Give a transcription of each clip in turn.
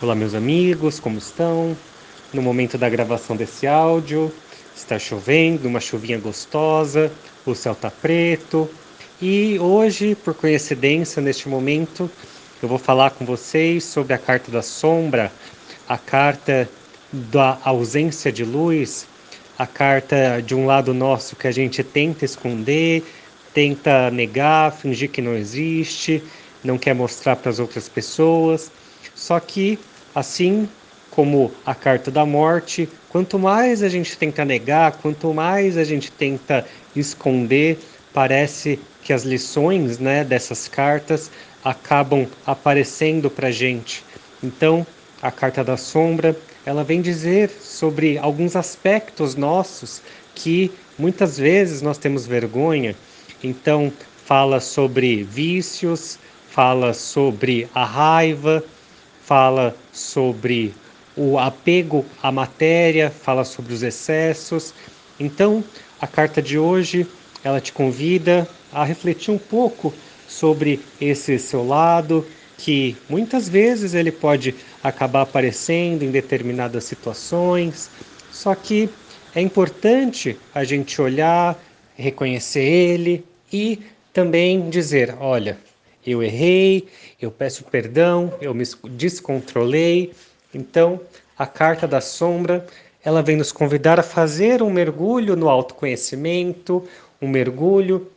Olá, meus amigos, como estão? No momento da gravação desse áudio, está chovendo, uma chuvinha gostosa, o céu está preto. E hoje, por coincidência, neste momento, eu vou falar com vocês sobre a carta da sombra, a carta da ausência de luz, a carta de um lado nosso que a gente tenta esconder, tenta negar, fingir que não existe, não quer mostrar para as outras pessoas. Só que, assim como a carta da morte, quanto mais a gente tenta negar, quanto mais a gente tenta esconder, parece que as lições né, dessas cartas acabam aparecendo para a gente. Então, a carta da sombra, ela vem dizer sobre alguns aspectos nossos que muitas vezes nós temos vergonha. Então, fala sobre vícios, fala sobre a raiva, fala sobre o apego à matéria, fala sobre os excessos. Então, a carta de hoje, ela te convida a refletir um pouco sobre esse seu lado, que muitas vezes ele pode acabar aparecendo em determinadas situações, só que é importante a gente olhar, reconhecer ele e também dizer: olha, eu errei, eu peço perdão, eu me descontrolei. Então, a carta da sombra, ela vem nos convidar a fazer um mergulho no autoconhecimento, um mergulho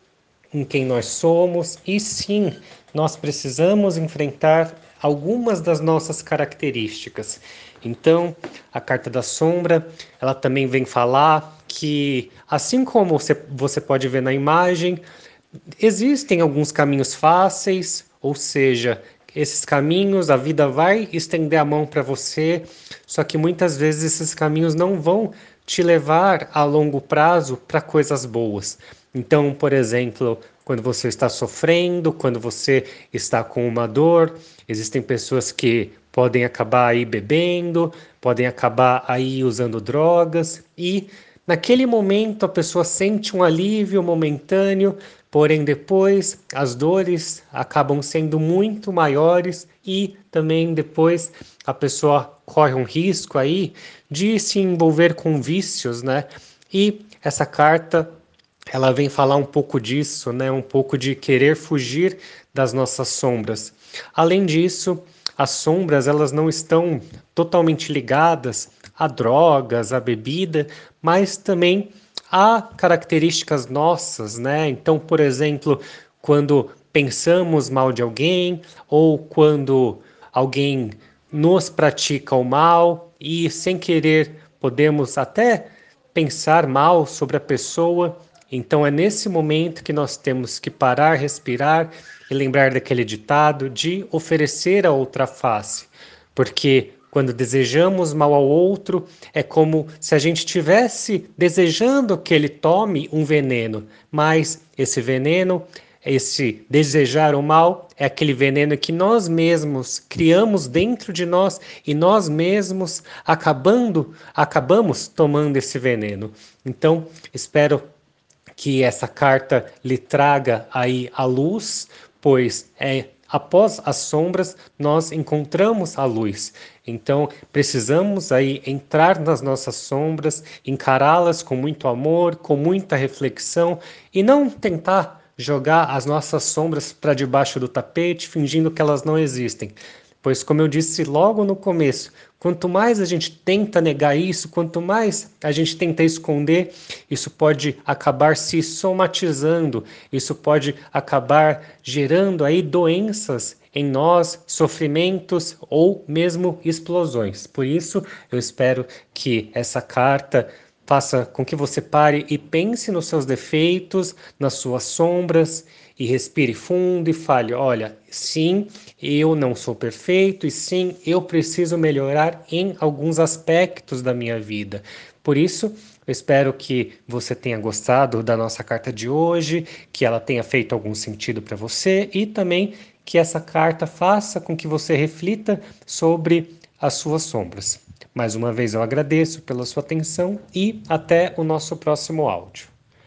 em quem nós somos, e sim, nós precisamos enfrentar algumas das nossas características. Então, a carta da sombra, ela também vem falar que, assim como você, você pode ver na imagem, Existem alguns caminhos fáceis, ou seja, esses caminhos, a vida vai estender a mão para você, só que muitas vezes esses caminhos não vão te levar a longo prazo para coisas boas. Então, por exemplo, quando você está sofrendo, quando você está com uma dor, existem pessoas que podem acabar aí bebendo, podem acabar aí usando drogas e naquele momento a pessoa sente um alívio momentâneo, Porém, depois as dores acabam sendo muito maiores e também depois a pessoa corre um risco aí de se envolver com vícios, né? E essa carta ela vem falar um pouco disso, né? Um pouco de querer fugir das nossas sombras. Além disso, as sombras elas não estão totalmente ligadas a drogas, a bebida, mas também há características nossas, né? Então, por exemplo, quando pensamos mal de alguém ou quando alguém nos pratica o mal e sem querer podemos até pensar mal sobre a pessoa. Então é nesse momento que nós temos que parar, respirar e lembrar daquele ditado de oferecer a outra face, porque quando desejamos mal ao outro, é como se a gente estivesse desejando que ele tome um veneno, mas esse veneno, esse desejar o mal, é aquele veneno que nós mesmos criamos dentro de nós e nós mesmos acabando, acabamos tomando esse veneno. Então, espero que essa carta lhe traga aí a luz, pois é após as sombras nós encontramos a luz. Então, precisamos aí entrar nas nossas sombras, encará-las com muito amor, com muita reflexão e não tentar jogar as nossas sombras para debaixo do tapete, fingindo que elas não existem. Pois, como eu disse logo no começo, quanto mais a gente tenta negar isso, quanto mais a gente tenta esconder, isso pode acabar se somatizando, isso pode acabar gerando aí doenças em nós, sofrimentos ou mesmo explosões. Por isso, eu espero que essa carta faça com que você pare e pense nos seus defeitos, nas suas sombras e respire fundo e fale: olha, sim, eu não sou perfeito e sim, eu preciso melhorar em alguns aspectos da minha vida. Por isso, eu espero que você tenha gostado da nossa carta de hoje, que ela tenha feito algum sentido para você e também que essa carta faça com que você reflita sobre as suas sombras. Mais uma vez eu agradeço pela sua atenção e até o nosso próximo áudio.